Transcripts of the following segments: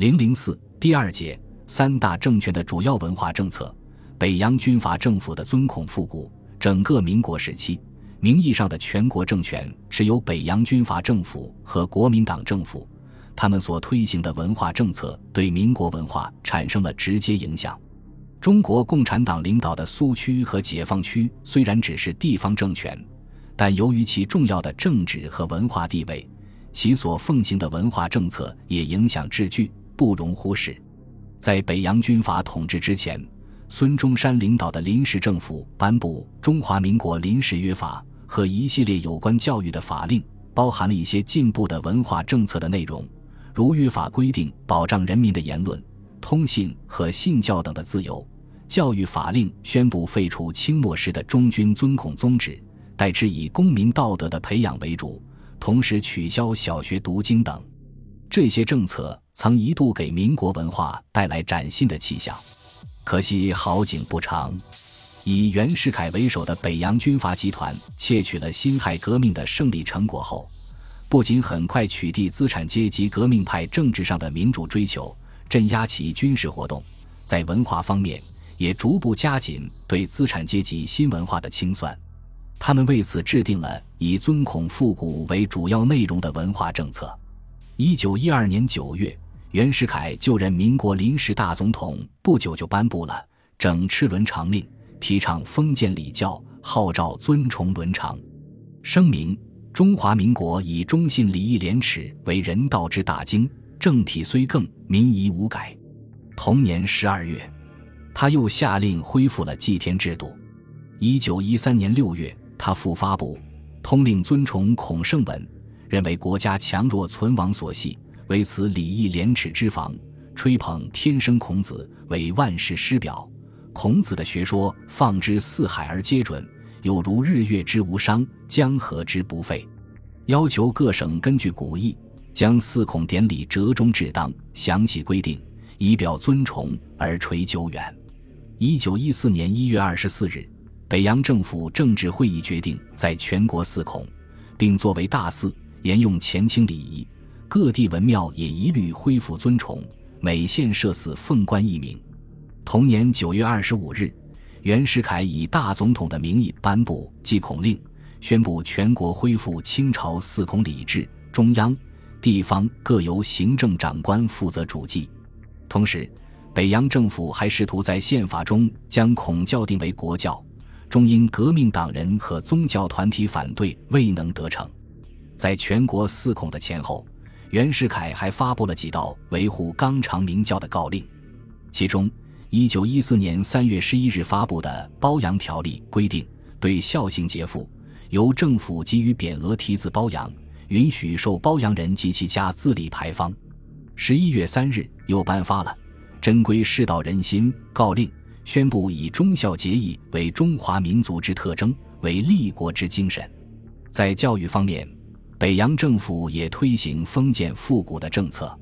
零零四第二节三大政权的主要文化政策。北洋军阀政府的尊孔复古。整个民国时期，名义上的全国政权是由北洋军阀政府和国民党政府，他们所推行的文化政策对民国文化产生了直接影响。中国共产党领导的苏区和解放区虽然只是地方政权，但由于其重要的政治和文化地位，其所奉行的文化政策也影响至巨，不容忽视。在北洋军阀统治之前。孙中山领导的临时政府颁布《中华民国临时约法》和一系列有关教育的法令，包含了一些进步的文化政策的内容，如约法规定保障人民的言论、通信和信教等的自由；教育法令宣布废除清末时的中军尊孔宗旨，代之以公民道德的培养为主，同时取消小学读经等。这些政策曾一度给民国文化带来崭新的气象。可惜好景不长，以袁世凯为首的北洋军阀集团窃取了辛亥革命的胜利成果后，不仅很快取缔资产阶级革命派政治上的民主追求，镇压其军事活动，在文化方面也逐步加紧对资产阶级新文化的清算。他们为此制定了以尊孔复古为主要内容的文化政策。一九一二年九月。袁世凯就任民国临时大总统不久，就颁布了《整敕伦常令》，提倡封建礼教，号召尊崇伦常。声明：中华民国以忠信礼义廉耻为人道之大经，政体虽更，民仪无改。同年十二月，他又下令恢复了祭天制度。一九一三年六月，他复发布通令，尊崇孔圣文，认为国家强弱存亡所系。为此礼义廉耻之防，吹捧天生孔子为万世师表，孔子的学说放之四海而皆准，有如日月之无伤，江河之不废。要求各省根据古义，将四孔典礼折中制当，详细规定，以表尊崇而垂久远。一九一四年一月二十四日，北洋政府政治会议决定在全国四孔，并作为大祀，沿用前清礼仪。各地文庙也一律恢复尊崇，每县设祀凤冠一名。同年九月二十五日，袁世凯以大总统的名义颁布祭孔令，宣布全国恢复清朝四孔礼制，中央、地方各由行政长官负责主祭。同时，北洋政府还试图在宪法中将孔教定为国教，终因革命党人和宗教团体反对，未能得逞。在全国四孔的前后。袁世凯还发布了几道维护纲常名教的告令，其中，一九一四年三月十一日发布的《褒扬条例》规定，对孝行节妇，由政府给予匾额题字褒扬，允许受褒扬人及其家自立牌坊。十一月三日，又颁发了《珍贵世道人心告令》，宣布以忠孝节义为中华民族之特征，为立国之精神。在教育方面。北洋政府也推行封建复古的政策。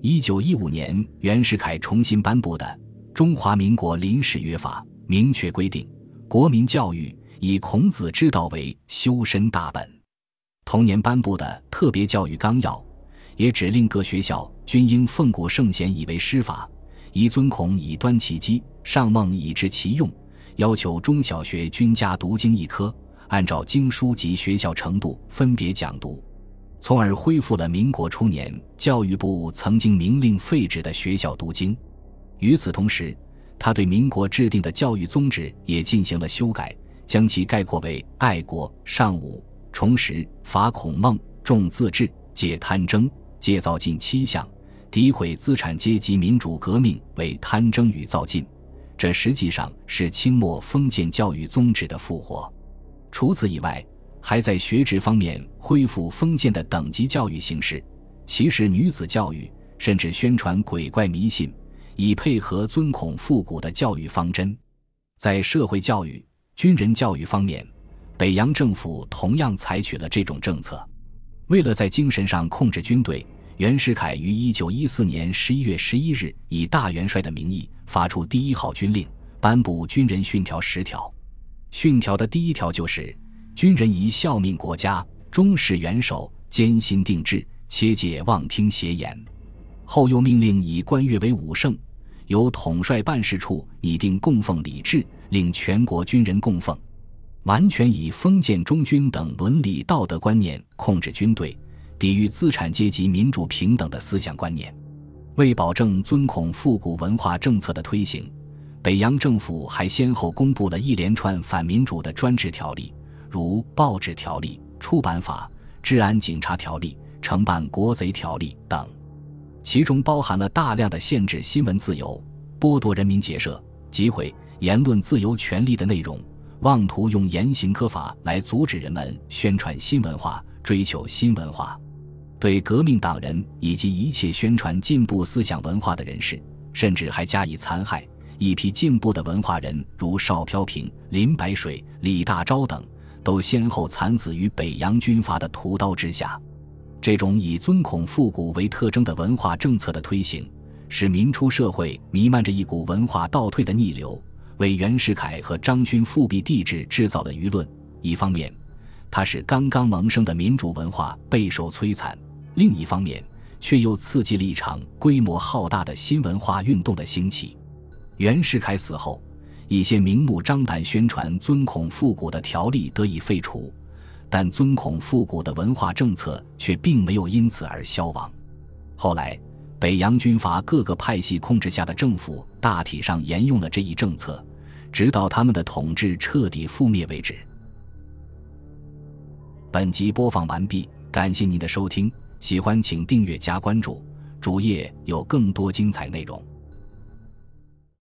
一九一五年，袁世凯重新颁布的《中华民国临时约法》明确规定，国民教育以孔子之道为修身大本。同年颁布的《特别教育纲要》也指令各学校均应奉古圣贤以为师法，以尊孔以端其基，上孟以治其用，要求中小学均加读经一科。按照经书及学校程度分别讲读，从而恢复了民国初年教育部曾经明令废止的学校读经。与此同时，他对民国制定的教育宗旨也进行了修改，将其概括为爱国、尚武、重实、法孔孟、重自治、戒贪争、戒造进七项，诋毁资产阶级民主革命为贪争与造进。这实际上是清末封建教育宗旨的复活。除此以外，还在学制方面恢复封建的等级教育形式，歧视女子教育，甚至宣传鬼怪迷信，以配合尊孔复古的教育方针。在社会教育、军人教育方面，北洋政府同样采取了这种政策。为了在精神上控制军队，袁世凯于一九一四年十一月十一日以大元帅的名义发出第一号军令，颁布军人训条十条。训条的第一条就是：军人宜效命国家，忠实元首，坚心定志，切戒妄听邪言。后又命令以官越为武圣，由统帅办事处拟定供奉礼制，令全国军人供奉，完全以封建忠君等伦理道德观念控制军队，抵御资产阶级民主平等的思想观念。为保证尊孔复古文化政策的推行，北洋政府还先后公布了一连串反民主的专制条例，如报纸条例、出版法、治安警察条例、承办国贼条例等。其中包含了大量的限制新闻自由、剥夺人民结社、集会、言论自由权利的内容，妄图用严刑苛法来阻止人们宣传新文化、追求新文化。对革命党人以及一切宣传进步思想文化的人士，甚至还加以残害。一批进步的文化人，如邵飘萍、林白水、李大钊等，都先后惨死于北洋军阀的屠刀之下。这种以尊孔复古为特征的文化政策的推行，使民初社会弥漫着一股文化倒退的逆流，为袁世凯和张勋复辟帝制制造了舆论。一方面，它使刚刚萌生的民主文化备受摧残；另一方面，却又刺激了一场规模浩大的新文化运动的兴起。袁世凯死后，一些明目张胆宣传尊孔复古的条例得以废除。但尊孔复古的文化政策却并没有因此而消亡。后来，北洋军阀各个派系控制下的政府大体上沿用了这一政策，直到他们的统治彻底覆灭为止。本集播放完毕，感谢您的收听，喜欢请订阅加关注，主页有更多精彩内容。